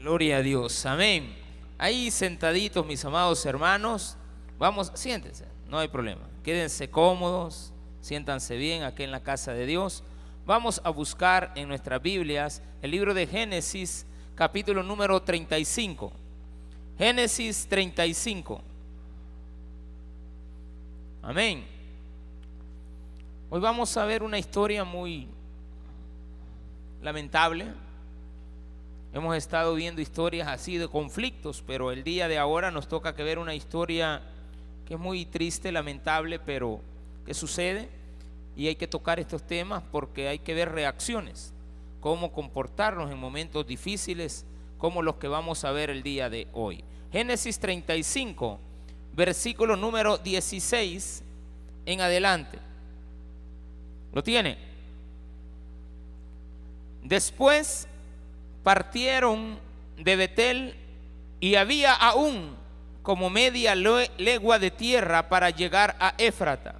Gloria a Dios, amén. Ahí sentaditos, mis amados hermanos, vamos, siéntense, no hay problema. Quédense cómodos, siéntanse bien aquí en la casa de Dios. Vamos a buscar en nuestras Biblias el libro de Génesis, capítulo número 35. Génesis 35. Amén. Hoy vamos a ver una historia muy lamentable. Hemos estado viendo historias así de conflictos, pero el día de ahora nos toca que ver una historia que es muy triste, lamentable, pero que sucede y hay que tocar estos temas porque hay que ver reacciones, cómo comportarnos en momentos difíciles como los que vamos a ver el día de hoy. Génesis 35, versículo número 16 en adelante. ¿Lo tiene? Después partieron de Betel y había aún como media legua de tierra para llegar a Éfrata.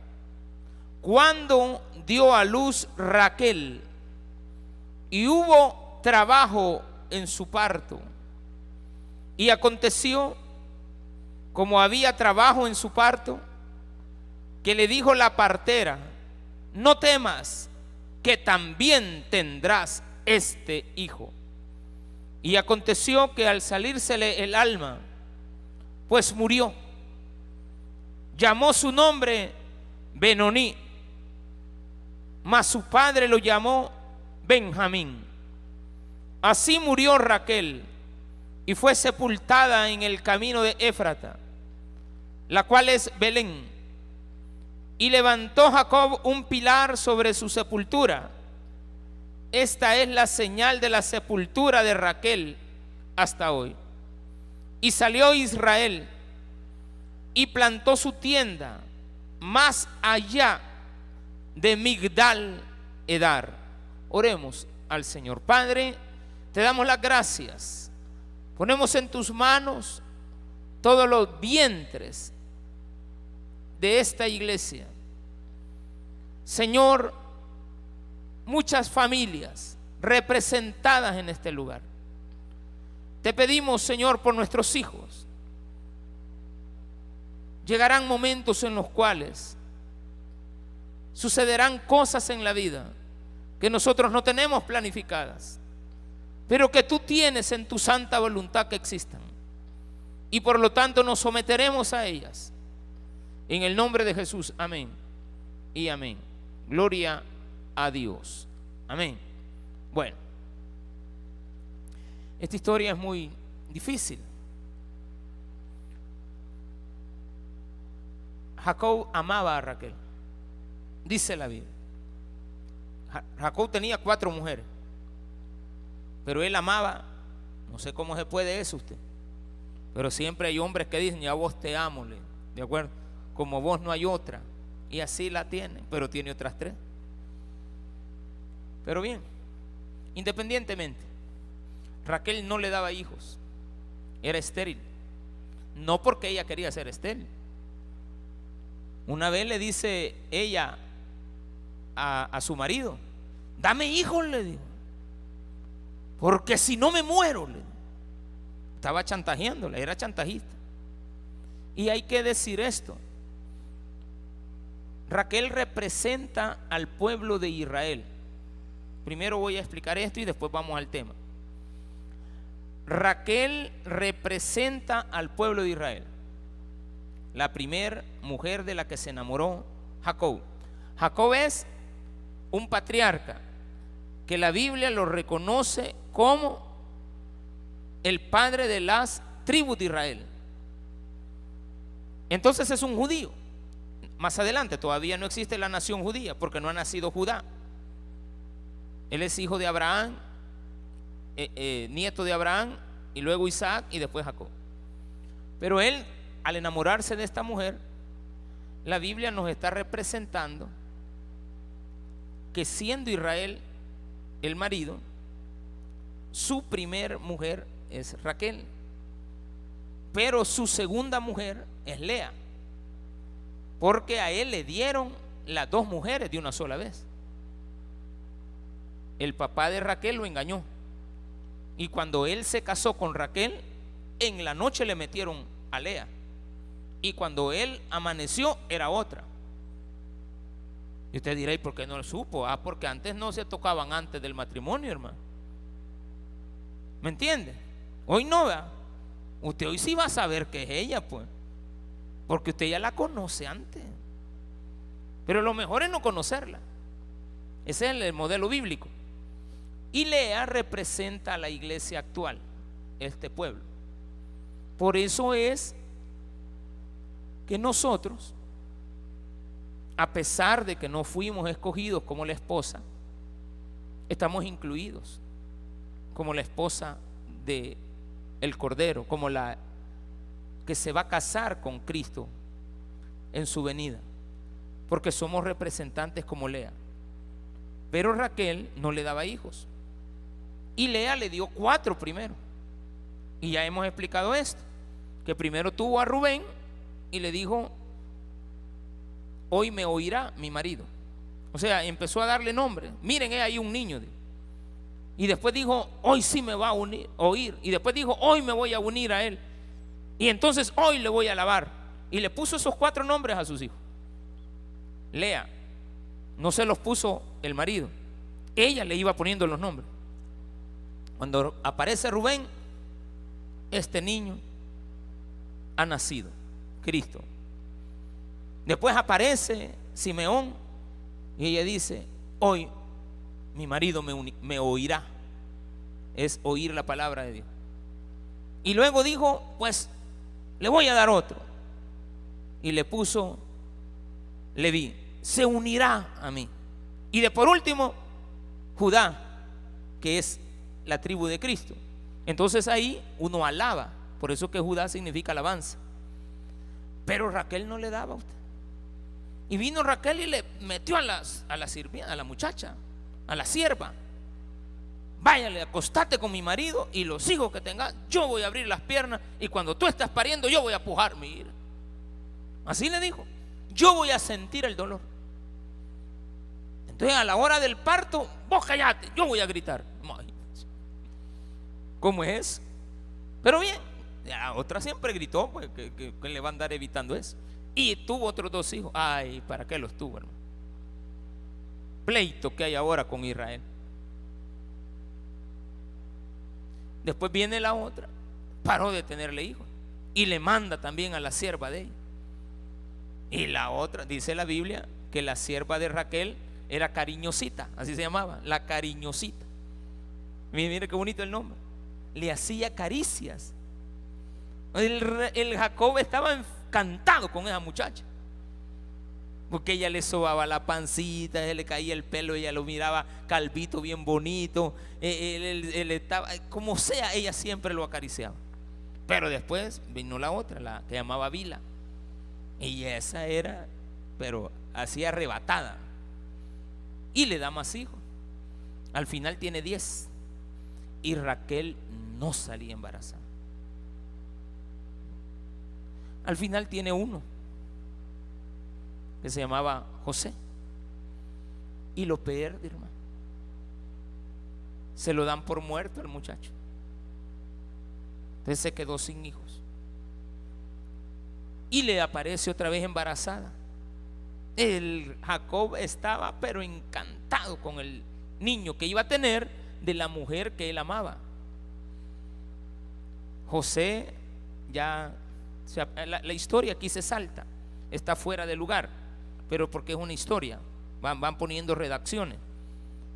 Cuando dio a luz Raquel y hubo trabajo en su parto. Y aconteció, como había trabajo en su parto, que le dijo la partera, no temas, que también tendrás este hijo. Y aconteció que al salírsele el alma, pues murió. Llamó su nombre Benoní, mas su padre lo llamó Benjamín. Así murió Raquel y fue sepultada en el camino de Éfrata, la cual es Belén. Y levantó Jacob un pilar sobre su sepultura esta es la señal de la sepultura de Raquel hasta hoy. Y salió Israel y plantó su tienda más allá de Migdal Edar. Oremos al Señor. Padre, te damos las gracias. Ponemos en tus manos todos los vientres de esta iglesia. Señor, muchas familias representadas en este lugar. Te pedimos, Señor, por nuestros hijos. Llegarán momentos en los cuales sucederán cosas en la vida que nosotros no tenemos planificadas, pero que tú tienes en tu santa voluntad que existan. Y por lo tanto nos someteremos a ellas. En el nombre de Jesús, amén y amén. Gloria a Dios. Amén. Bueno, esta historia es muy difícil. Jacob amaba a Raquel, dice la Biblia. Jacob tenía cuatro mujeres, pero él amaba, no sé cómo se puede eso usted, pero siempre hay hombres que dicen, ya vos te amo, ¿de acuerdo? Como vos no hay otra, y así la tiene, pero tiene otras tres. Pero bien, independientemente, Raquel no le daba hijos, era estéril. No porque ella quería ser estéril. Una vez le dice ella a, su marido, dame hijos, le dijo, porque si no me muero, le estaba chantajeándole, era chantajista. Y hay que decir esto. Raquel representa al pueblo de Israel. Primero voy a explicar esto y después vamos al tema. Raquel representa al pueblo de Israel. La primera mujer de la que se enamoró Jacob. Jacob es un patriarca que la Biblia lo reconoce como el padre de las tribus de Israel. Entonces es un judío. Más adelante todavía no existe la nación judía porque no ha nacido Judá. Él es hijo de Abraham, eh, eh, nieto de Abraham, y luego Isaac y después Jacob. Pero él, al enamorarse de esta mujer, la Biblia nos está representando que siendo Israel el marido, su primer mujer es Raquel, pero su segunda mujer es Lea, porque a él le dieron las dos mujeres de una sola vez el papá de Raquel lo engañó Y cuando él se casó con Raquel, en la noche le metieron a Lea. Y cuando él amaneció, era otra. Y usted dirá, ¿y por qué no lo supo? Ah, porque antes no se tocaban antes del matrimonio, hermano. ¿Me entiende? Hoy no, ¿verdad? Usted hoy sí va a saber que es ella, pues. Porque usted ya la conoce antes. Pero lo mejor es no conocerla. Ese es el modelo bíblico. Y Lea representa a la iglesia actual, este pueblo. Por eso es que nosotros, a pesar de que no fuimos escogidos como la esposa, estamos incluidos como la esposa de el cordero, como la que se va a casar con Cristo en su venida, porque somos representantes como Lea. Pero Raquel no le daba hijos. Y Lea le dio cuatro primero. Y ya hemos explicado esto, que primero tuvo a Rubén y le dijo, hoy me oirá mi marido. O sea, empezó a darle nombre. Miren, hay un niño. Y después dijo, hoy sí me va a unir, oír. Y después dijo, hoy me voy a unir a él. Y entonces hoy le voy a alabar. Y le puso esos cuatro nombres a sus hijos. Lea, no se los puso el marido. Ella le iba poniendo los nombres. Cuando aparece Rubén, este niño ha nacido, Cristo. Después aparece Simeón y ella dice, hoy mi marido me, oirá. Es oír la palabra de Dios. Y luego dijo, pues le voy a dar otro. Y le puso Leví, se unirá a mí. Y de por último, Judá, que es la tribu de Cristo. Entonces ahí uno alaba, por eso que Judá significa alabanza. Pero Raquel no le daba a usted. Y vino Raquel y le metió a, las, a la a la muchacha, a la sierva. Váyale, acostate con mi marido y los hijos que tenga, yo voy a abrir las piernas y cuando tú estás pariendo yo voy a pujar mi Así le dijo, yo voy a sentir el dolor. Entonces a la hora del parto, vos callate, yo voy a gritar. ¿Cómo es? Pero bien, la otra siempre gritó, pues, que, le va a andar evitando eso. Y tuvo otros dos hijos. Ay, ¿para qué los tuvo, hermano? Pleito que hay ahora con Israel. Después viene la otra, paró de tenerle hijos. Y le manda también a la sierva de ella. Y la otra, dice la Biblia, que la sierva de Raquel era cariñosita, así se llamaba, la cariñosita. Mire, mire qué bonito el nombre le hacía caricias. El, Jacob estaba encantado con esa muchacha. Porque ella le sobaba la pancita, le caía el pelo, ella lo miraba calvito, bien bonito. Eh, él, estaba, como sea, ella siempre lo acariciaba. Pero después vino la otra, la que llamaba Vila. Y esa era, pero así arrebatada. Y le da más hijos. Al final tiene diez. Y Raquel no salía embarazada. Al final tiene uno que se llamaba José y lo pierde, hermano. Se lo dan por muerto al muchacho. Entonces se quedó sin hijos. Y le aparece otra vez embarazada. El Jacob estaba pero encantado con el niño que iba a tener de la mujer que él amaba. José ya, la, historia aquí se salta, está fuera de lugar, pero porque es una historia, van, van poniendo redacciones.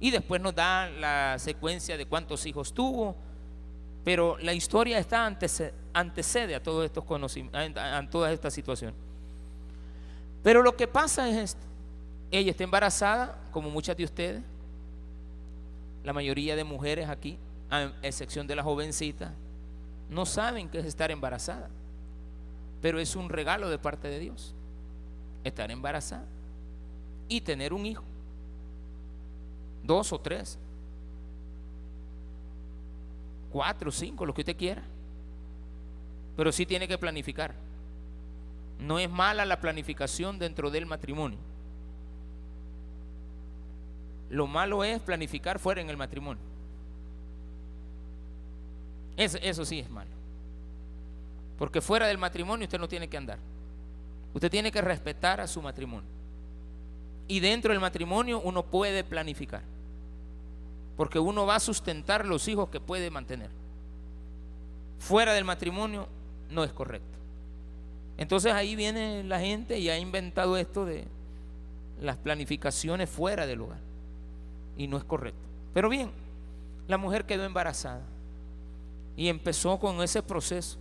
Y después nos da la secuencia de cuántos hijos tuvo, pero la historia está antecede, a todos estos conocimientos, a, toda esta situación. Pero lo que pasa es esto. Ella está embarazada, como muchas de ustedes, la mayoría de mujeres aquí, a excepción de la jovencita, no saben qué es estar embarazada. Pero es un regalo de parte de Dios. Estar embarazada y tener un hijo. Dos o tres. Cuatro, cinco, lo que usted quiera. Pero sí tiene que planificar. No es mala la planificación dentro del matrimonio. Lo malo es planificar fuera en el matrimonio. Eso, sí es malo. Porque fuera del matrimonio usted no tiene que andar. Usted tiene que respetar a su matrimonio. Y dentro del matrimonio uno puede planificar. Porque uno va a sustentar los hijos que puede mantener. Fuera del matrimonio no es correcto. Entonces ahí viene la gente y ha inventado esto de las planificaciones fuera del hogar. Y no es correcto. Pero bien, la mujer quedó embarazada y empezó con ese proceso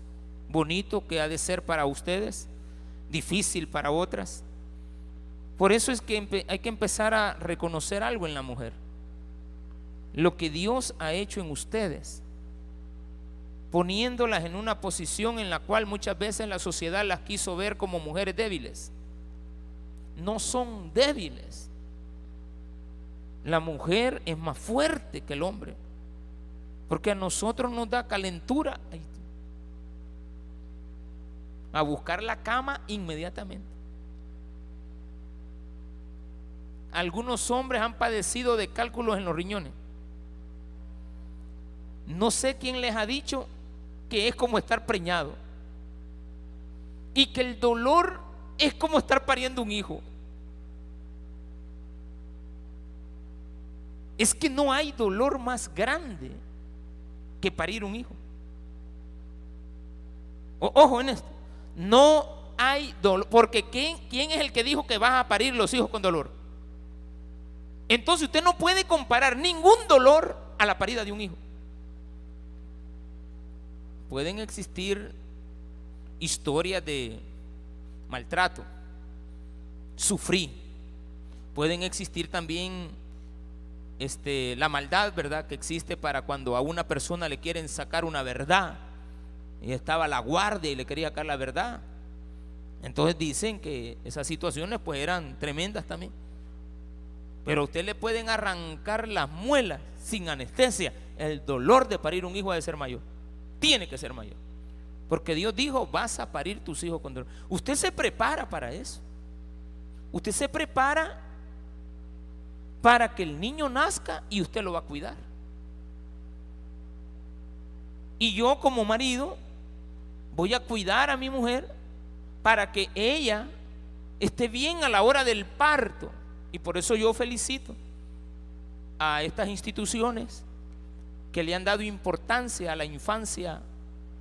bonito que ha de ser para ustedes, difícil para otras. Por eso es que hay que empezar a reconocer algo en la mujer. Lo que Dios ha hecho en ustedes, poniéndolas en una posición en la cual muchas veces la sociedad las quiso ver como mujeres débiles. No son débiles. La mujer es más fuerte que el hombre. Porque a nosotros nos da calentura a buscar la cama inmediatamente. Algunos hombres han padecido de cálculos en los riñones. No sé quién les ha dicho que es como estar preñado. Y que el dolor es como estar pariendo un hijo. Es que no hay dolor más grande que parir un hijo. ojo en esto. No hay dolor. Porque ¿quién, ¿quién es el que dijo que vas a parir los hijos con dolor? Entonces usted no puede comparar ningún dolor a la parida de un hijo. Pueden existir historias de maltrato, sufrí. Pueden existir también este, la maldad, ¿verdad? Que existe para cuando a una persona le quieren sacar una verdad y estaba la guardia y le quería sacar la verdad. Entonces dicen que esas situaciones pues eran tremendas también. Pero a usted le pueden arrancar las muelas sin anestesia. El dolor de parir un hijo ha de ser mayor. Tiene que ser mayor. Porque Dios dijo, vas a parir tus hijos con dolor. Usted se prepara para eso. Usted se prepara para que el niño nazca y usted lo va a cuidar. Y yo como marido voy a cuidar a mi mujer para que ella esté bien a la hora del parto. Y por eso yo felicito a estas instituciones que le han dado importancia a la infancia,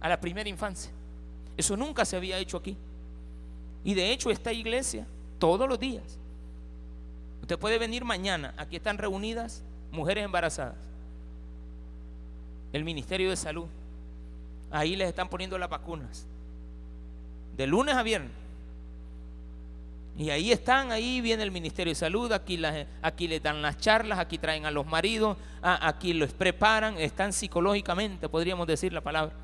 a la primera infancia. Eso nunca se había hecho aquí. Y de hecho esta iglesia, todos los días, usted puede venir mañana, aquí están reunidas mujeres embarazadas, el Ministerio de Salud, ahí les están poniendo las vacunas. De lunes a viernes. Y ahí están, ahí viene el Ministerio de Salud, aquí, las, aquí les dan las charlas, aquí traen a los maridos, aquí los preparan, están psicológicamente, podríamos decir la palabra,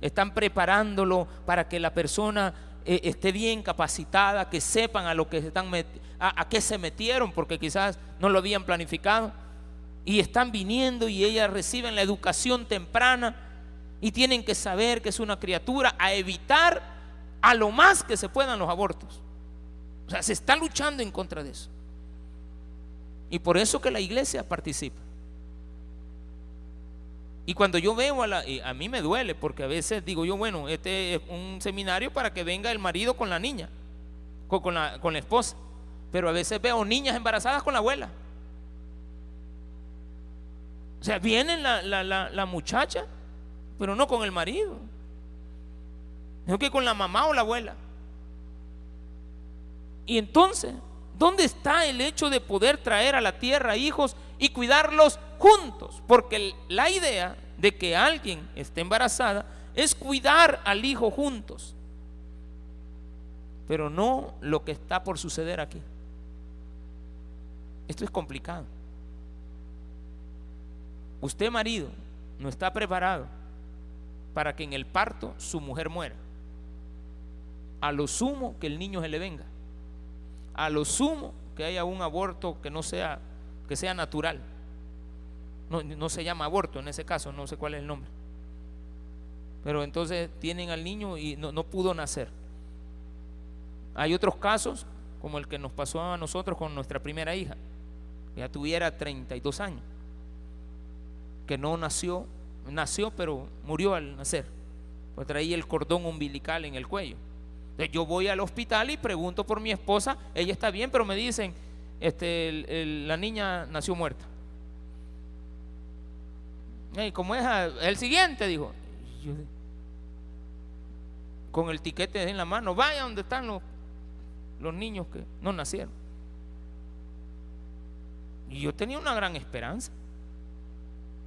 están preparándolo para que la persona eh, esté bien capacitada, que sepan a lo que están a, a qué se metieron, porque quizás no lo habían planificado, y están viniendo y ellas reciben la educación temprana y tienen que saber que es una criatura a evitar a lo más que se puedan los abortos. O sea, se está luchando en contra de eso. Y por eso que la iglesia participa. Y cuando yo veo a la... A mí me duele porque a veces digo yo, bueno, este es un seminario para que venga el marido con la niña, con, la, con la esposa. Pero a veces veo niñas embarazadas con la abuela. O sea, viene la, la, la muchacha pero no con el marido. Sino que con la mamá o la abuela. Y entonces, ¿dónde está el hecho de poder traer a la tierra hijos y cuidarlos juntos? Porque la idea de que alguien esté embarazada es cuidar al hijo juntos. Pero no lo que está por suceder aquí. Esto es complicado. Usted marido no está preparado para que en el parto su mujer muera. A lo sumo que el niño se le venga. A lo sumo que haya un aborto que no sea, que sea natural. No, se llama aborto en ese caso, no sé cuál es el nombre. Pero entonces tienen al niño y no, no pudo nacer. Hay otros casos, como el que nos pasó a nosotros con nuestra primera hija, que ya tuviera 32 años, que no nació nació, pero murió al nacer. Pues traía el cordón umbilical en el cuello. Entonces yo voy al hospital y pregunto por mi esposa, ella está bien, pero me dicen, este, la niña nació muerta. Y como es el siguiente, dijo, con el tiquete en la mano, vaya donde están los, los niños que no nacieron. Y yo tenía una gran esperanza.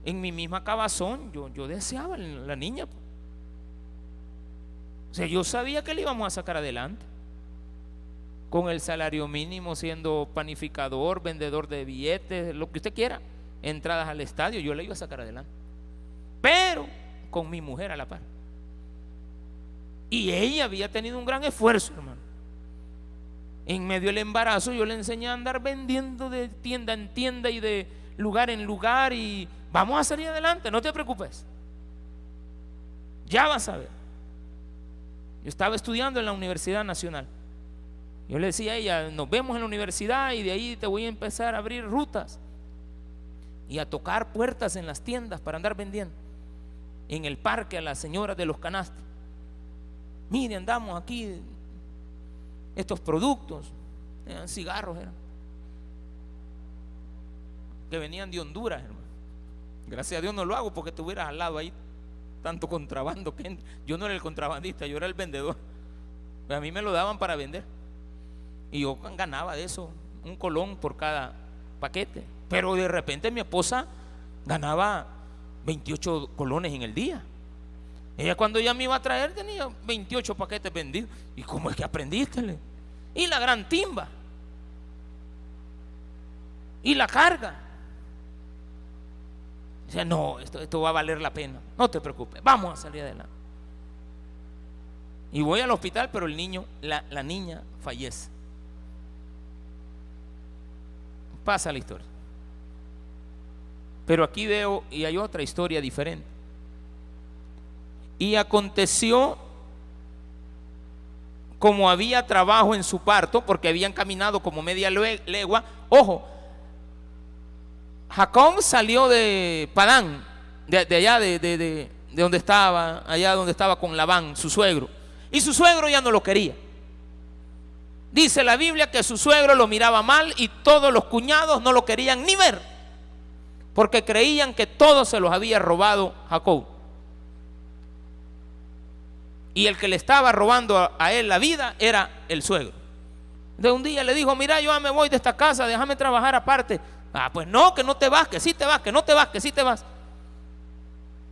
En mi misma cabazón, yo, yo deseaba la niña. O sea, yo sabía que le íbamos a sacar adelante. Con el salario mínimo, siendo panificador, vendedor de billetes, lo que usted quiera, entradas al estadio, yo le iba a sacar adelante. Pero con mi mujer a la par. Y ella había tenido un gran esfuerzo, hermano. En medio del embarazo yo le enseñé a andar vendiendo de tienda en tienda y de lugar en lugar y vamos a salir adelante, no te preocupes. Ya vas a ver. Yo estaba estudiando en la Universidad Nacional. Yo le decía a ella, nos vemos en la universidad y de ahí te voy a empezar a abrir rutas y a tocar puertas en las tiendas para andar vendiendo. En el parque a las señoras de los canastos. Mire, andamos aquí estos productos, eran cigarros, eran, que venían de Honduras, hermano. Gracias a Dios no lo hago porque estuvieras al lado ahí tanto contrabando que yo no era el contrabandista, yo era el vendedor. A mí me lo daban para vender. Y yo ganaba de eso un colón por cada paquete. Pero de repente mi esposa ganaba 28 colones en el día. Ella cuando ya me iba a traer tenía 28 paquetes vendidos. ¿Y cómo es que aprendiste? Y la gran timba. Y la carga. Dice, no, esto, va a valer la pena. No te preocupes, vamos a salir adelante. Y voy al hospital, pero el niño, la niña fallece. Pasa la historia. Pero aquí veo, y hay otra historia diferente. Y aconteció como había trabajo en su parto, porque habían caminado como media legua. Ojo, Jacob salió de Padán, de, allá, de, de, donde estaba, allá donde estaba con Labán, su suegro. Y su suegro ya no lo quería. Dice la Biblia que su suegro lo miraba mal y todos los cuñados no lo querían ni ver, porque creían que todo se los había robado Jacob y el que le estaba robando a, él la vida era el suegro. De un día le dijo, mira, yo me voy de esta casa, déjame trabajar aparte. Ah, pues no, que no te vas, que sí te vas, que no te vas, que sí te vas.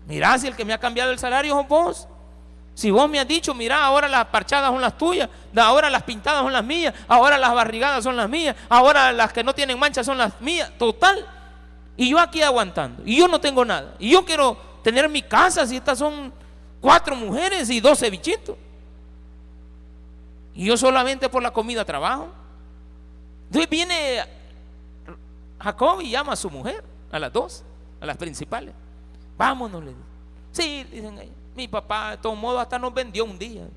Mira, si el que me ha cambiado el salario es vos. Si vos me has dicho, mira, ahora las parchadas son las tuyas, ahora las pintadas son las mías, ahora las barrigadas son las mías, ahora las que no tienen manchas son las mías, total. Y yo aquí aguantando, y yo no tengo nada, y yo quiero tener mi casa, si estas son cuatro mujeres y doce bichitos. Y yo solamente por la comida trabajo. Entonces viene Jacob y llama a su mujer, a las dos, a las principales. Vámonos, le Sí, dicen ellos. Mi papá, de todos modos, hasta nos vendió un día.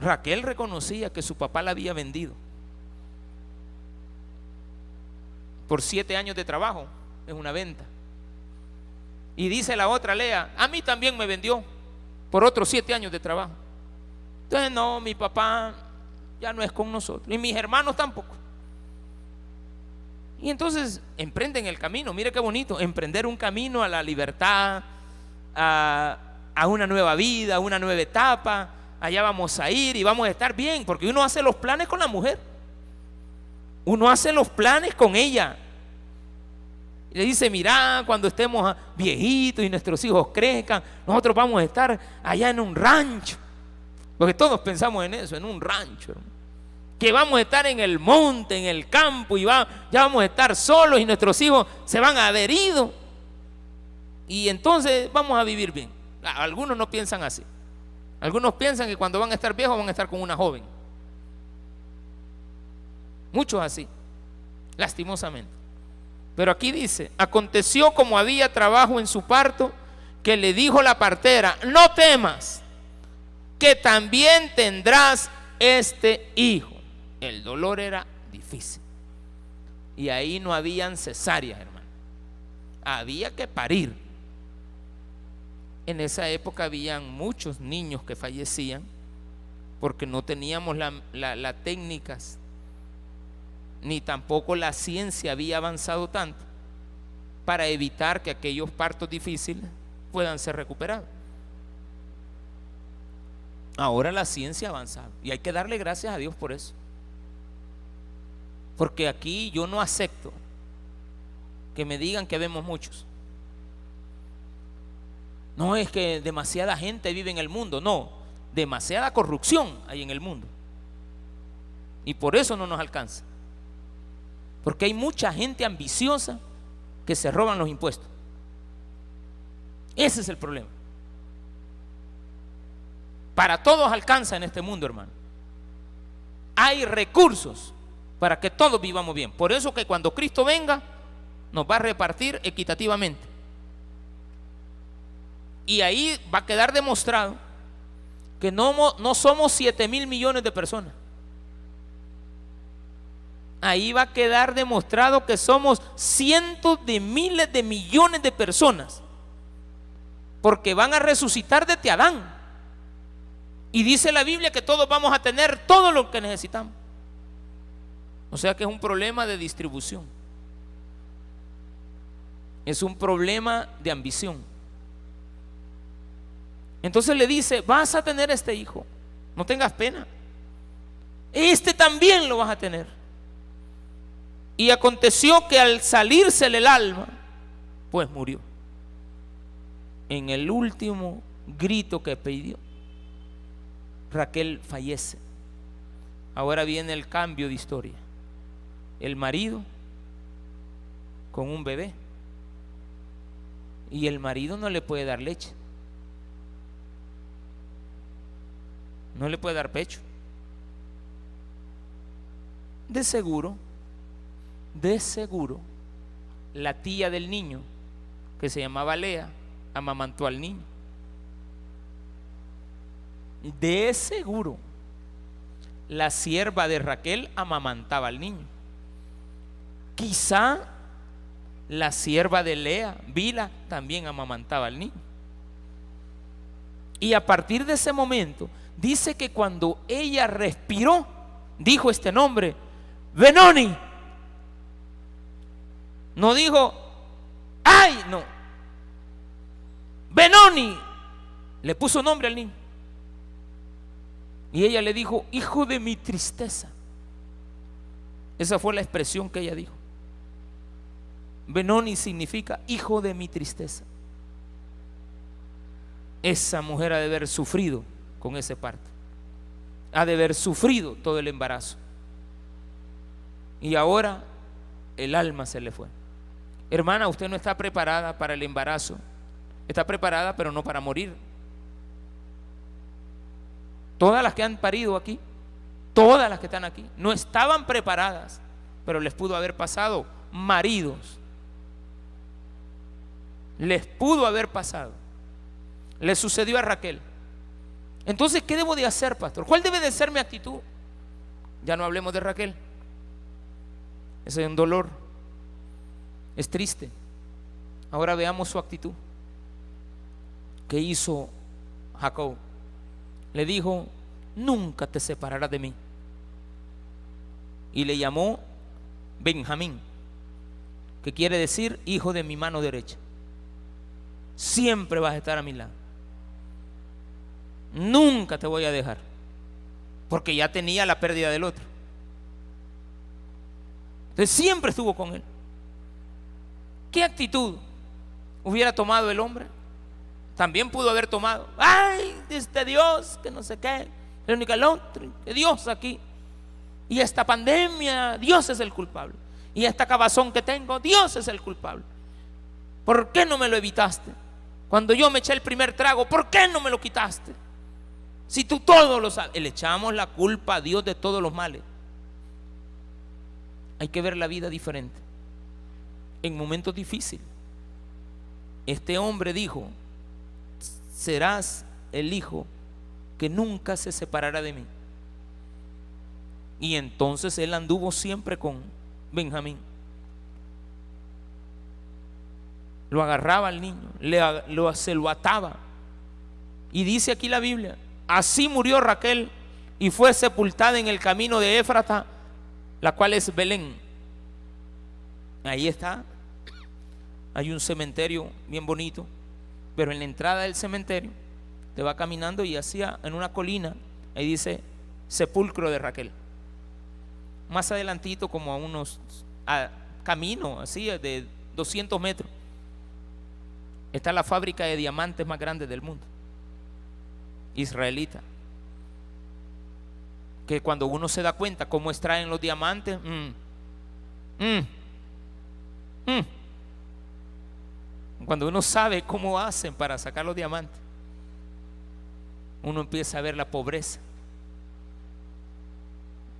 Raquel reconocía que su papá la había vendido por siete años de trabajo en una venta. Y dice la otra, Lea, a mí también me vendió por otros siete años de trabajo. Entonces, no, mi papá ya no es con nosotros. Y mis hermanos tampoco. Y entonces emprenden el camino. Mire qué bonito. Emprender un camino a la libertad, a, a una nueva vida, a una nueva etapa. Allá vamos a ir y vamos a estar bien. Porque uno hace los planes con la mujer. Uno hace los planes con ella le dice, mira, cuando estemos viejitos y nuestros hijos crezcan, nosotros vamos a estar allá en un rancho. Porque todos pensamos en eso, en un rancho. Que vamos a estar en el monte, en el campo, y va, ya vamos a estar solos y nuestros hijos se van a haber ido. Y entonces vamos a vivir bien. Algunos no piensan así. Algunos piensan que cuando van a estar viejos van a estar con una joven. Muchos así, lastimosamente. Pero aquí dice, aconteció como había trabajo en su parto, que le dijo la partera, no temas, que también tendrás este hijo. El dolor era difícil. Y ahí no habían cesáreas, hermano. Había que parir. En esa época habían muchos niños que fallecían porque no teníamos las la, técnicas ni tampoco la ciencia había avanzado tanto para evitar que aquellos partos difíciles puedan ser recuperados. Ahora la ciencia ha avanzado y hay que darle gracias a Dios por eso. Porque aquí yo no acepto que me digan que vemos muchos. No es que demasiada gente vive en el mundo, no, demasiada corrupción hay en el mundo. Y por eso no nos alcanza. Porque hay mucha gente ambiciosa que se roban los impuestos. Ese es el problema. Para todos alcanza en este mundo, hermano. Hay recursos para que todos vivamos bien. Por eso que cuando Cristo venga, nos va a repartir equitativamente. Y ahí va a quedar demostrado que no, no somos 7 mil millones de personas. Ahí va a quedar demostrado que somos cientos de miles de millones de personas. Porque van a resucitar desde Adán. Y dice la Biblia que todos vamos a tener todo lo que necesitamos. O sea que es un problema de distribución. Es un problema de ambición. Entonces le dice, vas a tener este hijo, no tengas pena. Este también lo vas a tener. Y aconteció que al salirse el alma, pues murió. En el último grito que pidió. Raquel fallece. Ahora viene el cambio de historia. El marido con un bebé. Y el marido no le puede dar leche. No le puede dar pecho. De seguro, de seguro, la tía del niño, que se llamaba Lea, amamantó al niño de seguro la sierva de Raquel amamantaba al niño. Quizá la sierva de Lea, Vila, también amamantaba al niño. Y a partir de ese momento, dice que cuando ella respiró, dijo este nombre, Benoni. No dijo, ay, no. Benoni. Le puso nombre al niño. Y ella le dijo, hijo de mi tristeza. Esa fue la expresión que ella dijo. Benoni significa hijo de mi tristeza. Esa mujer ha de haber sufrido con ese parto. Ha de haber sufrido todo el embarazo. Y ahora el alma se le fue. Hermana, usted no está preparada para el embarazo. Está preparada, pero no para morir. Todas las que han parido aquí, todas las que están aquí, no estaban preparadas, pero les pudo haber pasado maridos. Les pudo haber pasado. Le sucedió a Raquel. Entonces, ¿qué debo de hacer, pastor? ¿Cuál debe de ser mi actitud? Ya no hablemos de Raquel. Ese es un dolor. Es triste. Ahora veamos su actitud. ¿Qué hizo Jacob? le dijo, nunca te separarás de mí. Y le llamó Benjamín, que quiere decir hijo de mi mano derecha. Siempre vas a estar a mi lado. Nunca te voy a dejar. Porque ya tenía la pérdida del otro. Entonces siempre estuvo con él. ¿Qué actitud hubiera tomado el hombre? También pudo haber tomado, ay, este Dios, que no sé qué, el único el otro, Dios aquí. Y esta pandemia, Dios es el culpable. Y esta cabazón que tengo, Dios es el culpable. ¿Por qué no me lo evitaste? Cuando yo me eché el primer trago, ¿por qué no me lo quitaste? Si tú todo lo sabes, le echamos la culpa a Dios de todos los males. Hay que ver la vida diferente. En momentos difíciles, este hombre dijo, serás el hijo que nunca se separará de mí. Y entonces él anduvo siempre con Benjamín. Lo agarraba al niño, le, lo, se lo ataba Y dice aquí la Biblia, así murió Raquel y fue sepultada en el camino de Éfrata, la cual es Belén. Ahí está. Hay un cementerio bien bonito, pero en la entrada del cementerio te va caminando y hacía en una colina, ahí dice sepulcro de Raquel. Más adelantito, como a unos a camino, así de 200 metros, está la fábrica de diamantes más grande del mundo, israelita. Que cuando uno se da cuenta cómo extraen los diamantes, mm, mm, mm, cuando uno sabe cómo hacen para sacar los diamantes, uno empieza a ver la pobreza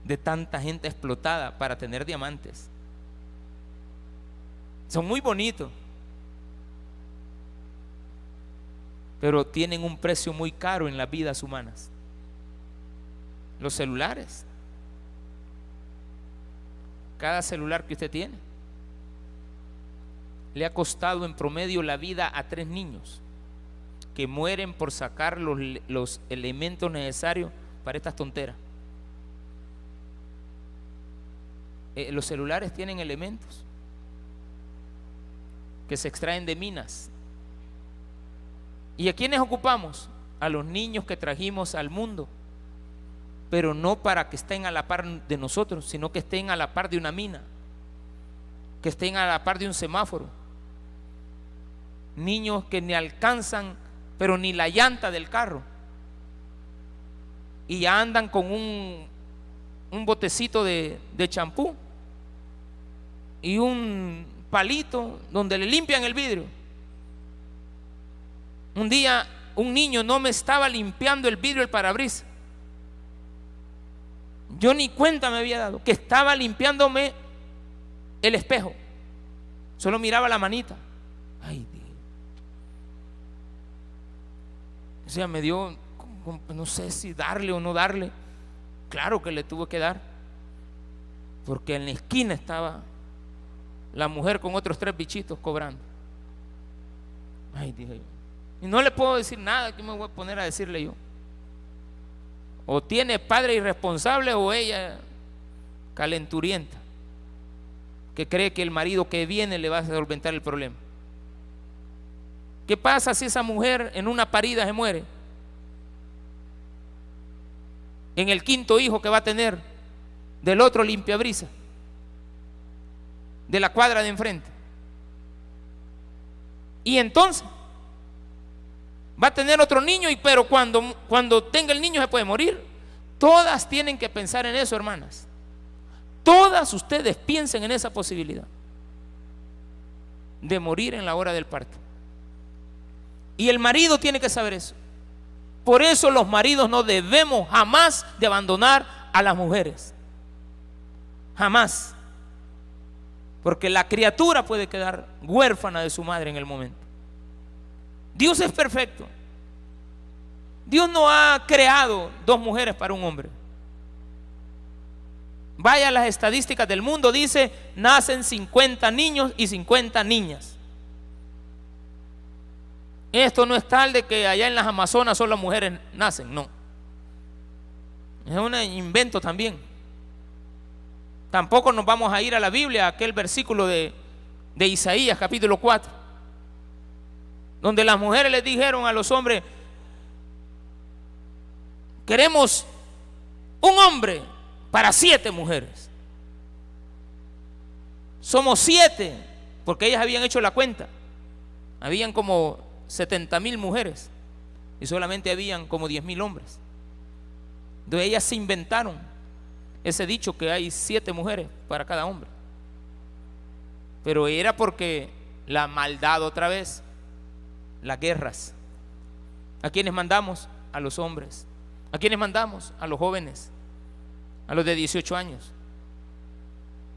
de tanta gente explotada para tener diamantes. Son muy bonitos, pero tienen un precio muy caro en las vidas humanas. Los celulares. Cada celular que usted tiene le ha costado en promedio la vida a tres niños que mueren por sacar los, elementos necesarios para estas tonteras. Eh, los celulares tienen elementos que se extraen de minas. ¿Y a quiénes ocupamos? A los niños que trajimos al mundo, pero no para que estén a la par de nosotros, sino que estén a la par de una mina, que estén a la par de un semáforo. Niños que ni alcanzan, pero ni la llanta del carro. Y ya andan con un, un botecito de champú y un palito donde le limpian el vidrio. Un día un niño no me estaba limpiando el vidrio el parabrisas. Yo ni cuenta me había dado que estaba limpiándome el espejo. Solo miraba la manita. Ay, Dios. O sea, me dio, no sé si darle o no darle. Claro que le tuve que dar. Porque en la esquina estaba la mujer con otros tres bichitos cobrando. Ay, dije yo. Y no le puedo decir nada, que me voy a poner a decirle yo? O tiene padre irresponsable o ella calenturienta, que cree que el marido que viene le va a solventar el problema. ¿Qué pasa si esa mujer en una parida se muere? En el quinto hijo que va a tener del otro limpia brisa de la cuadra de enfrente. Y entonces va a tener otro niño, y pero cuando, cuando tenga el niño se puede morir. Todas tienen que pensar en eso, hermanas. Todas ustedes piensen en esa posibilidad de morir en la hora del parto. Y el marido tiene que saber eso. Por eso los maridos no debemos jamás de abandonar a las mujeres. Jamás. Porque la criatura puede quedar huérfana de su madre en el momento. Dios es perfecto. Dios no ha creado dos mujeres para un hombre. Vaya las estadísticas del mundo, dice, nacen 50 niños y 50 niñas. Esto no es tal de que allá en las Amazonas solo mujeres nacen, no. Es un invento también. Tampoco nos vamos a ir a la Biblia, a aquel versículo de, de Isaías capítulo 4, donde las mujeres les dijeron a los hombres, queremos un hombre para siete mujeres. Somos siete, porque ellas habían hecho la cuenta. Habían como 70 mil mujeres y solamente habían como 10 mil hombres. Entonces ellas se inventaron ese dicho que hay siete mujeres para cada hombre. Pero era porque la maldad otra vez, las guerras. ¿A quiénes mandamos? A los hombres. ¿A quiénes mandamos? A los jóvenes, a los de 18 años.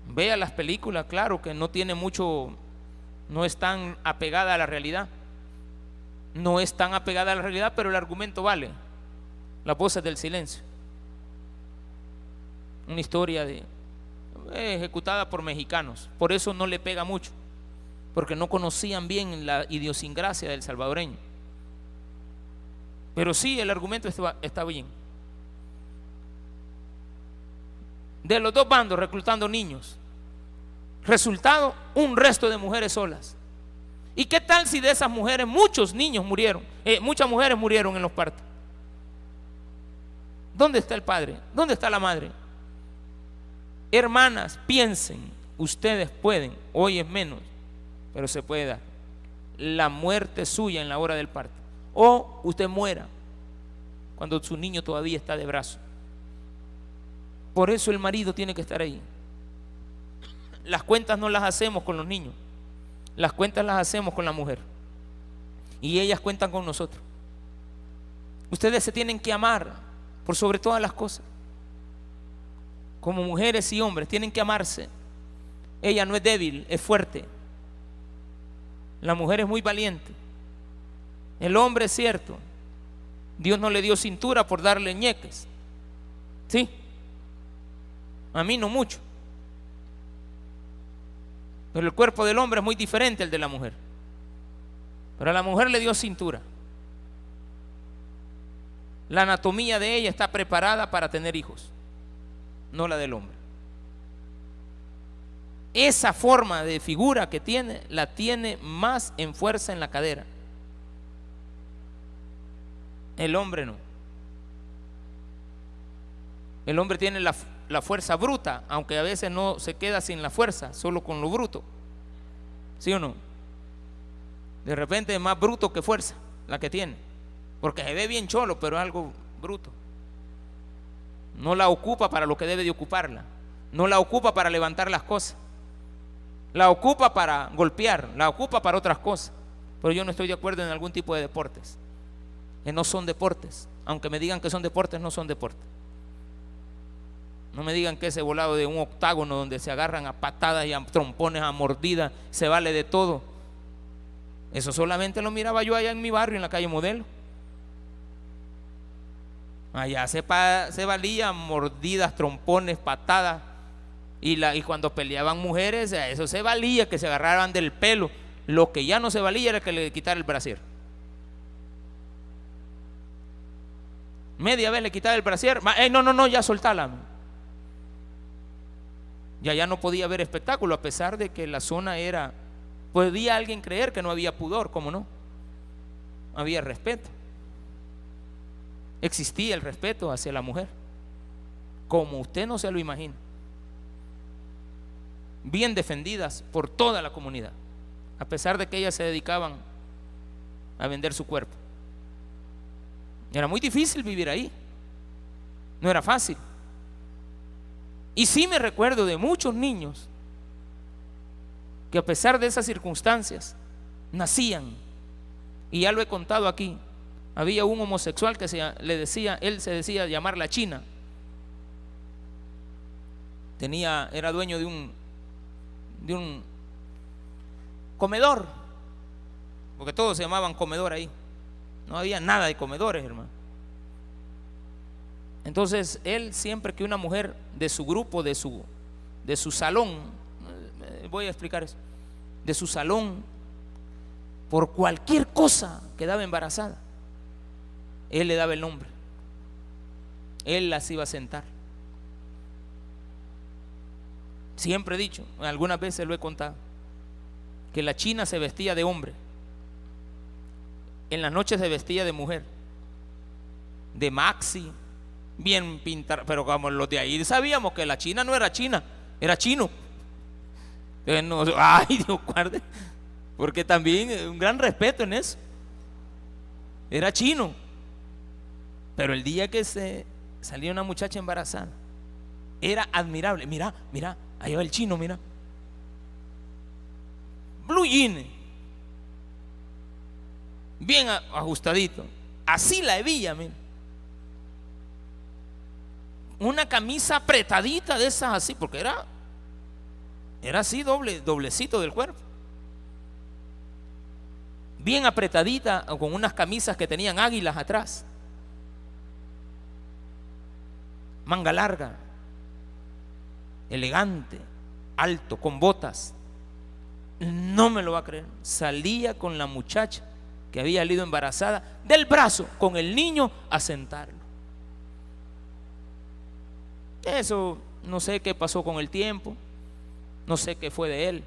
Vea las películas, claro que no tiene mucho, no es tan apegada a la realidad. No es tan apegada a la realidad, pero el argumento vale. La voz del silencio una historia de, eh, ejecutada por mexicanos. Por eso no le pega mucho, porque no conocían bien la idiosincrasia del salvadoreño. Pero sí, el argumento está, está bien. De los dos bandos reclutando niños. Resultado, un resto de mujeres solas. ¿Y qué tal si de esas mujeres muchos niños murieron? Eh, muchas mujeres murieron en los partos. ¿Dónde está el padre? ¿Dónde está la madre? Hermanas, piensen, ustedes pueden, hoy es menos, pero se puede dar la muerte suya en la hora del parto. O usted muera cuando su niño todavía está de brazo. Por eso el marido tiene que estar ahí. Las cuentas no las hacemos con los niños, las cuentas las hacemos con la mujer. Y ellas cuentan con nosotros. Ustedes se tienen que amar por sobre todas las cosas. Como mujeres y hombres tienen que amarse. Ella no es débil, es fuerte. La mujer es muy valiente. El hombre es cierto. Dios no le dio cintura por darle ñeques. ¿Sí? A mí no mucho. Pero el cuerpo del hombre es muy diferente al de la mujer. Pero a la mujer le dio cintura. La anatomía de ella está preparada para tener hijos, no la del hombre. Esa forma de figura que tiene, la tiene más en fuerza en la cadera. El hombre no. El hombre tiene la, la fuerza bruta, aunque a veces no se queda sin la fuerza, solo con lo bruto. ¿Sí o no? De repente es más bruto que fuerza la que tiene. Porque se ve bien cholo, pero es algo bruto. No la ocupa para lo que debe de ocuparla. No la ocupa para levantar las cosas. La ocupa para golpear, la ocupa para otras cosas. Pero yo no estoy de acuerdo en algún tipo de deportes. Que no son deportes. Aunque me digan que son deportes, no son deportes. No me digan que ese volado de un octágono donde se agarran a patadas y a trompones, a mordidas, se vale de todo. Eso solamente lo miraba yo allá en mi barrio, en la calle Modelo. Allá se, se valía mordidas, trompones, patadas. Y, cuando peleaban mujeres, eso se valía, que se agarraban del pelo. Lo que ya no se valía era que le quitara el brasier. Media vez le quitaba el brasier. no, no, no, ya soltala. Ya ya no podía haber espectáculo, a pesar de que la zona era. Podía alguien creer que no había pudor, ¿cómo no? Había respeto existía el respeto hacia la mujer, como usted no se lo imagina. Bien defendidas por toda la comunidad, a pesar de que ellas se dedicaban a vender su cuerpo. Era muy difícil vivir ahí, no era fácil. Y sí me recuerdo de muchos niños que a pesar de esas circunstancias nacían, y ya lo he contado aquí, había un homosexual que se, le decía, él se decía llamar la China. Tenía, era dueño de un, de un comedor, porque todos se llamaban comedor ahí. No había nada de comedores, hermano. Entonces, él siempre que una mujer de su grupo, de su, de su salón, eh, voy a explicar eso, de su salón, por cualquier cosa quedaba embarazada, él le daba el nombre. Él las iba a sentar. Siempre he dicho, algunas veces lo he contado, que la china se vestía de hombre. En las noches se vestía de mujer. De maxi, bien pintar, pero como los de ahí sabíamos que la china no era china, era chino. ay, Dios guarde, porque también un gran respeto en eso. Era chino. Pero el día que se salió una muchacha embarazada, era admirable. Mira, mira, ahí va el chino, mira. Blue jean. Bien ajustadito. Así la hebilla, mira. Una camisa apretadita de esas así, porque era, era así doble, doblecito del cuerpo. Bien apretadita, con unas camisas que tenían águilas atrás. manga larga, elegante, alto, con botas. No me lo va a creer. Salía con la muchacha que había salido embarazada, del brazo con el niño a sentarlo. Eso no sé qué pasó con el tiempo, no sé qué fue de él.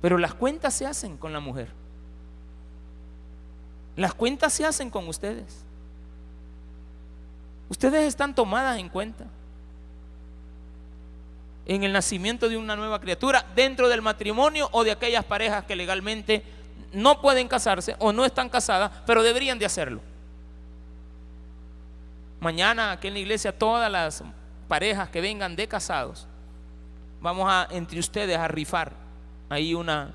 Pero las cuentas se hacen con la mujer. Las cuentas se hacen con ustedes. Ustedes están tomadas en cuenta en el nacimiento de una nueva criatura dentro del matrimonio o de aquellas parejas que legalmente no pueden casarse o no están casadas, pero deberían de hacerlo. Mañana aquí en la iglesia todas las parejas que vengan de casados, vamos a entre ustedes a rifar ahí una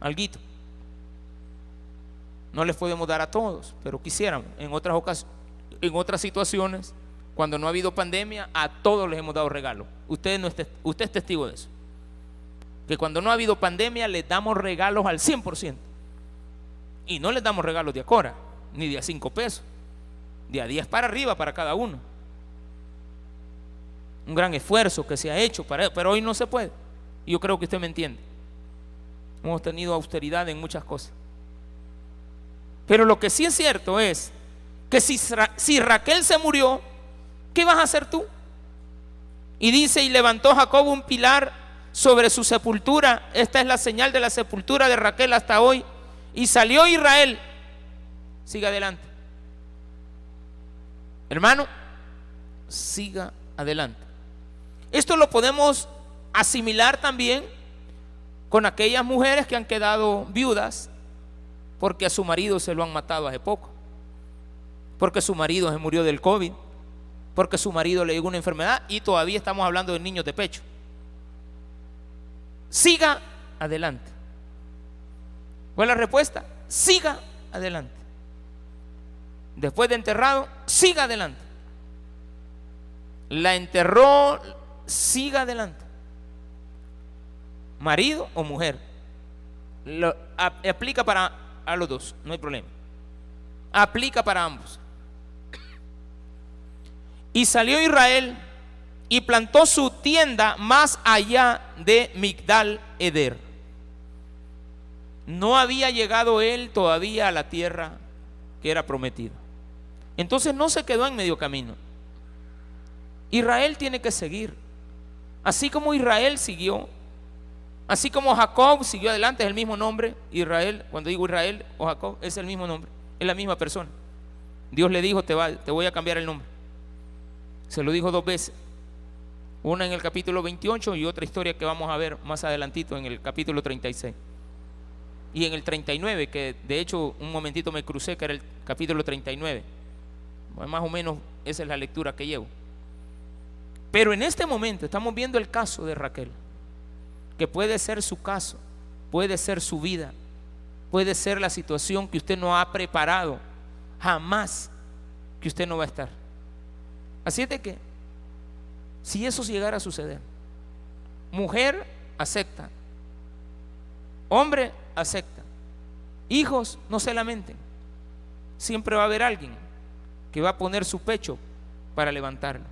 alguito. No les podemos dar a todos, pero quisiéramos en otras ocasiones, en otras situaciones, cuando no ha habido pandemia, a todos les hemos dado regalo. Usted, no es, usted es testigo de eso. Que cuando no ha habido pandemia, les damos regalos al 100%. Y no les damos regalos de acora, ni de a 5 pesos, de a 10 para arriba para cada uno. Un gran esfuerzo que se ha hecho, para, pero hoy no se puede. Y yo creo que usted me entiende. Hemos tenido austeridad en muchas cosas. Pero lo que sí es cierto es que si, si Raquel se murió, ¿qué vas a hacer tú? Y dice, y levantó Jacob un pilar sobre su sepultura. Esta es la señal de la sepultura de Raquel hasta hoy. Y salió Israel. Siga adelante. Hermano, siga adelante. Esto lo podemos asimilar también con aquellas mujeres que han quedado viudas porque a su marido se lo han matado hace poco, porque su marido se murió del COVID, porque su marido le dio una enfermedad y todavía estamos hablando de niños de pecho. Siga adelante. ¿Cuál es la respuesta? Siga adelante. Después de enterrado, siga adelante. La enterró, siga adelante. Marido o mujer. Lo, aplica para a los dos, no hay problema. Aplica para ambos. Y salió Israel y plantó su tienda más allá de Migdal Eder. No había llegado él todavía a la tierra que era prometida. Entonces no se quedó en medio camino. Israel tiene que seguir. Así como Israel siguió, Así como Jacob siguió adelante, es el mismo nombre, Israel, cuando digo Israel o Jacob, es el mismo nombre, es la misma persona. Dios le dijo, te, voy a cambiar el nombre. Se lo dijo dos veces. Una en el capítulo 28 y otra historia que vamos a ver más adelantito en el capítulo 36. Y en el 39, que de hecho un momentito me crucé, que era el capítulo 39. Más o menos esa es la lectura que llevo. Pero en este momento estamos viendo el caso de Raquel que puede ser su caso, puede ser su vida, puede ser la situación que usted no ha preparado, jamás que usted no va a estar. Así es de que, si eso llegara a suceder, mujer acepta, hombre acepta, hijos no se lamenten, siempre va a haber alguien que va a poner su pecho para levantarlo,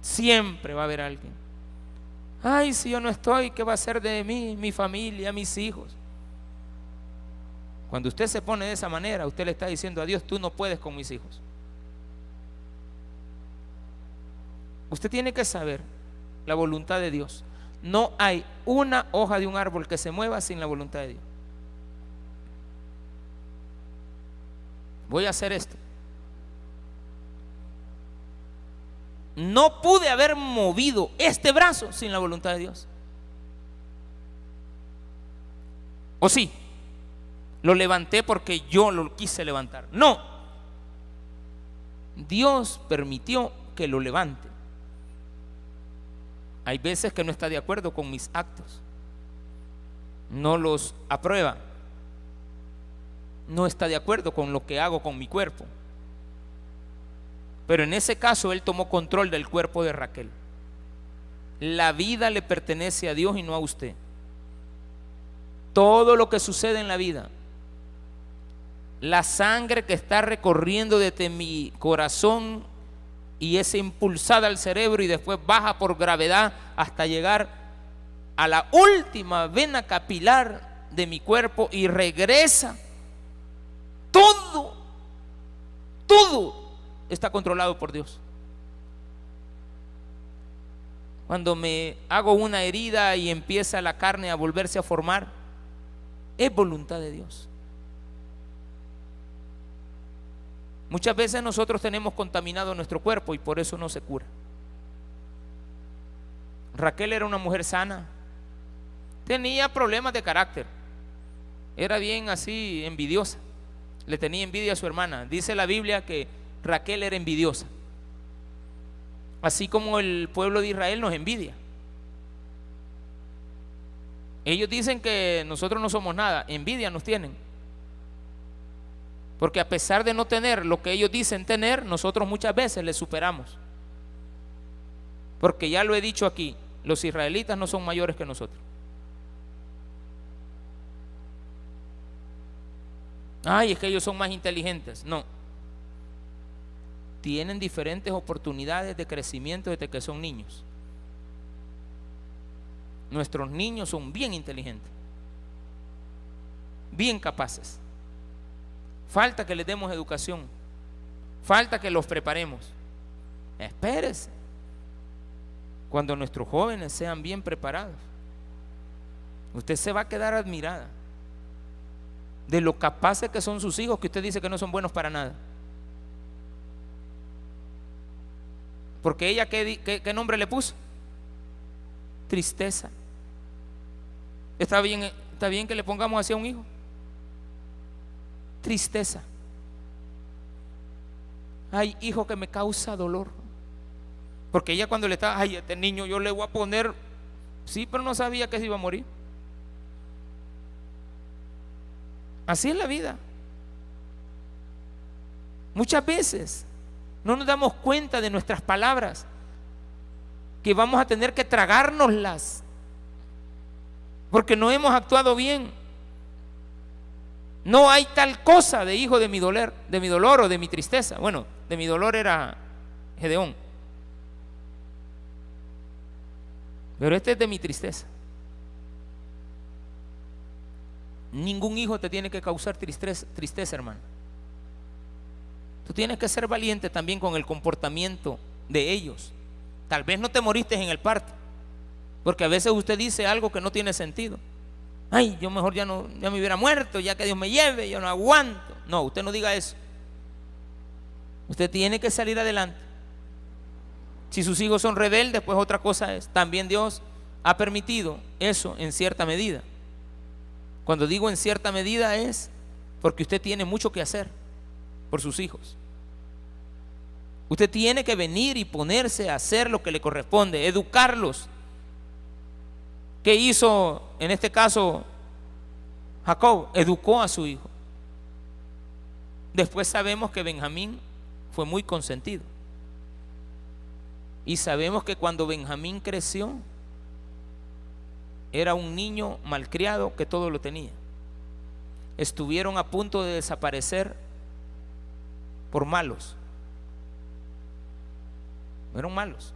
siempre va a haber alguien. Ay, si yo no estoy, ¿qué va a ser de mí, mi familia, mis hijos? Cuando usted se pone de esa manera, usted le está diciendo a Dios, tú no puedes con mis hijos. Usted tiene que saber la voluntad de Dios. No hay una hoja de un árbol que se mueva sin la voluntad de Dios. Voy a hacer esto. No pude haber movido este brazo sin la voluntad de Dios. ¿O sí? Lo levanté porque yo lo quise levantar. No. Dios permitió que lo levante. Hay veces que no está de acuerdo con mis actos. No los aprueba. No está de acuerdo con lo que hago con mi cuerpo. Pero en ese caso él tomó control del cuerpo de Raquel. La vida le pertenece a Dios y no a usted. Todo lo que sucede en la vida, la sangre que está recorriendo desde mi corazón y es impulsada al cerebro y después baja por gravedad hasta llegar a la última vena capilar de mi cuerpo y regresa. Todo, todo está controlado por Dios. Cuando me hago una herida y empieza la carne a volverse a formar, es voluntad de Dios. Muchas veces nosotros tenemos contaminado nuestro cuerpo y por eso no se cura. Raquel era una mujer sana, tenía problemas de carácter, era bien así envidiosa, le tenía envidia a su hermana. Dice la Biblia que Raquel era envidiosa, así como el pueblo de Israel nos envidia. Ellos dicen que nosotros no somos nada, envidia nos tienen. Porque a pesar de no tener lo que ellos dicen tener, nosotros muchas veces les superamos. Porque ya lo he dicho aquí, los israelitas no son mayores que nosotros. Ay, es que ellos son más inteligentes. No. Tienen diferentes oportunidades de crecimiento desde que son niños. Nuestros niños son bien inteligentes, bien capaces. Falta que les demos educación. Falta que los preparemos. Espérese. Cuando nuestros jóvenes sean bien preparados, usted se va a quedar admirada de lo capaces que son sus hijos que usted dice que no son buenos para nada. Porque ella, ¿qué, nombre le puso? Tristeza. ¿Está bien, ¿Está bien que le pongamos así a un hijo? tristeza. Hay hijo que me causa dolor. Porque ella cuando le estaba, ay, este niño yo le voy a poner, sí, pero no sabía que se iba a morir. Así es la vida. Muchas veces no nos damos cuenta de nuestras palabras, que vamos a tener que tragárnoslas, porque no hemos actuado bien. No hay tal cosa de hijo de mi dolor, de mi dolor o de mi tristeza. Bueno, de mi dolor era Gedeón. Pero este es de mi tristeza. Ningún hijo te tiene que causar tristeza, tristeza, hermano. Tú tienes que ser valiente también con el comportamiento de ellos. Tal vez no te moriste en el parto, porque a veces usted dice algo que no tiene sentido ay, yo mejor ya no, ya me hubiera muerto, ya que Dios me lleve, yo no aguanto. No, usted no diga eso. Usted tiene que salir adelante. Si sus hijos son rebeldes, pues otra cosa es. También Dios ha permitido eso en cierta medida. Cuando digo en cierta medida es porque usted tiene mucho que hacer por sus hijos. Usted tiene que venir y ponerse a hacer lo que le corresponde, educarlos, ¿Qué hizo en este caso Jacob? Educó a su hijo. Después sabemos que Benjamín fue muy consentido. Y sabemos que cuando Benjamín creció, era un niño malcriado que todo lo tenía. Estuvieron a punto de desaparecer por malos. Fueron malos.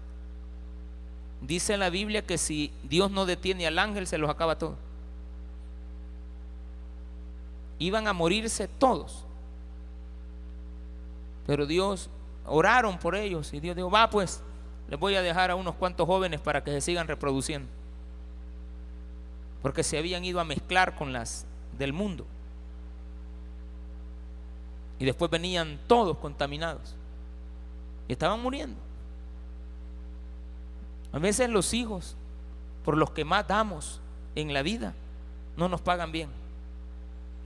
Dice la Biblia que si Dios no detiene al ángel, se los acaba todo. Iban a morirse todos. Pero Dios oraron por ellos y Dios dijo, va pues, les voy a dejar a unos cuantos jóvenes para que se sigan reproduciendo. Porque se habían ido a mezclar con las del mundo. Y después venían todos contaminados. Y estaban muriendo. A veces los hijos, por los que más damos en la vida, no nos pagan bien.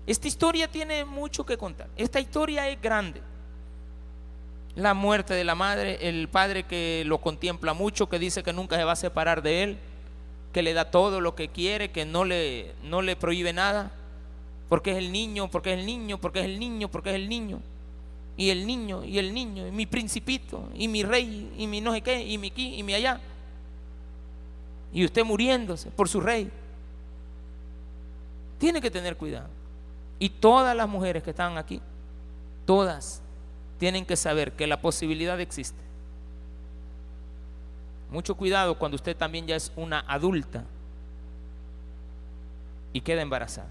Esta historia tiene mucho que contar. Esta historia es grande. La muerte de la madre, el padre que lo contempla mucho, que dice que nunca se va a separar de él, que le da todo lo que quiere, que no le, no le prohíbe nada, porque es el niño, porque es el niño, porque es el niño, porque es el niño. Y el niño, y el niño, y mi principito, y mi rey, y mi no sé qué, y mi aquí, y mi allá y usted muriéndose por su rey. Tiene que tener cuidado. Y todas las mujeres que están aquí, todas tienen que saber que la posibilidad existe. Mucho cuidado cuando usted también ya es una adulta y queda embarazada.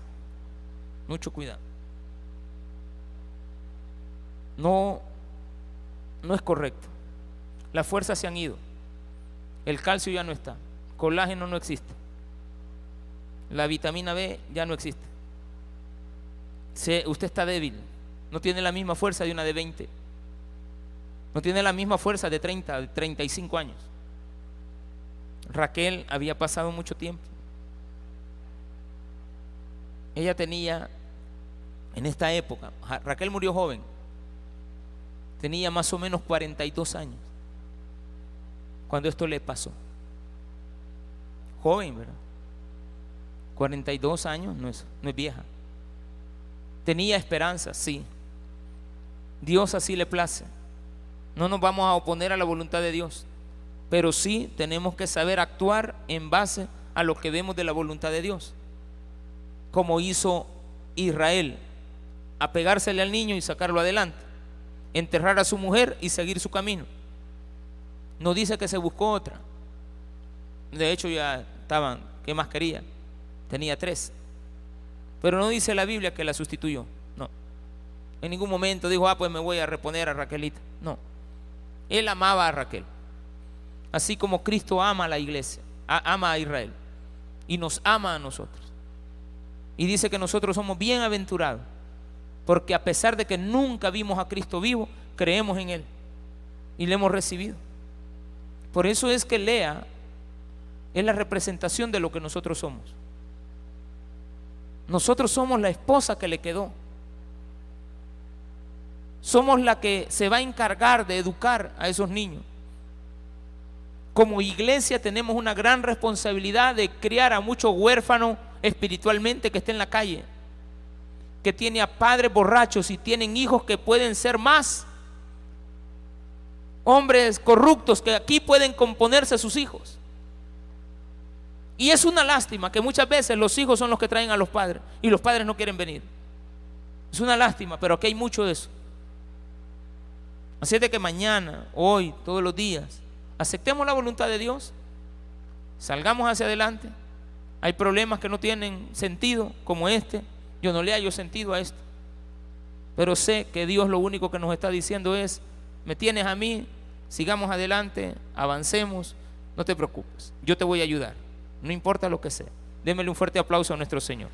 Mucho cuidado. No, no es correcto. Las fuerzas se han ido. El calcio ya no está. Colágeno no existe. La vitamina B ya no existe. usted está débil. No tiene la misma fuerza de una de 20. No tiene la misma fuerza de 30, de 35 años. Raquel había pasado mucho tiempo. Ella tenía, en esta época, Raquel murió joven, tenía más o menos 42 años cuando esto le pasó. Joven, ¿verdad? 42 años no es, no es vieja. Tenía esperanza, sí. Dios así le place. No nos vamos a oponer a la voluntad de Dios, pero sí tenemos que saber actuar en base a lo que vemos de la voluntad de Dios, como hizo Israel, apegársele al niño y sacarlo adelante, enterrar a su mujer y seguir su camino. No dice que se buscó otra. De hecho ya estaban, ¿qué más quería? Tenía tres. Pero no dice la Biblia que la sustituyó. No. En ningún momento dijo, ah, pues me voy a reponer a Raquelita. No. Él amaba a Raquel. Así como Cristo ama a la iglesia, ama a Israel. Y nos ama a nosotros. Y dice que nosotros somos bienaventurados. Porque a pesar de que nunca vimos a Cristo vivo, creemos en Él. Y le hemos recibido. Por eso es que Lea es la representación de lo que nosotros somos. Nosotros somos la esposa que le quedó. Somos la que se va a encargar de educar a esos niños. Como iglesia tenemos una gran responsabilidad de criar a muchos huérfanos espiritualmente que estén en la calle, que tiene a padres borrachos y tienen hijos que pueden ser más hombres corruptos que aquí pueden componerse sus hijos. Y es una lástima que muchas veces los hijos son los que traen a los padres y los padres no quieren venir. Es una lástima, pero aquí hay mucho de eso. Así es de que mañana, hoy, todos los días, aceptemos la voluntad de Dios, salgamos hacia adelante. Hay problemas que no tienen sentido, como este. Yo no le hallo sentido a esto. Pero sé que Dios lo único que nos está diciendo es, me tienes a mí, sigamos adelante, avancemos, no te preocupes, yo te voy a ayudar, no importa lo que sea. Démele un fuerte aplauso a nuestro Señor.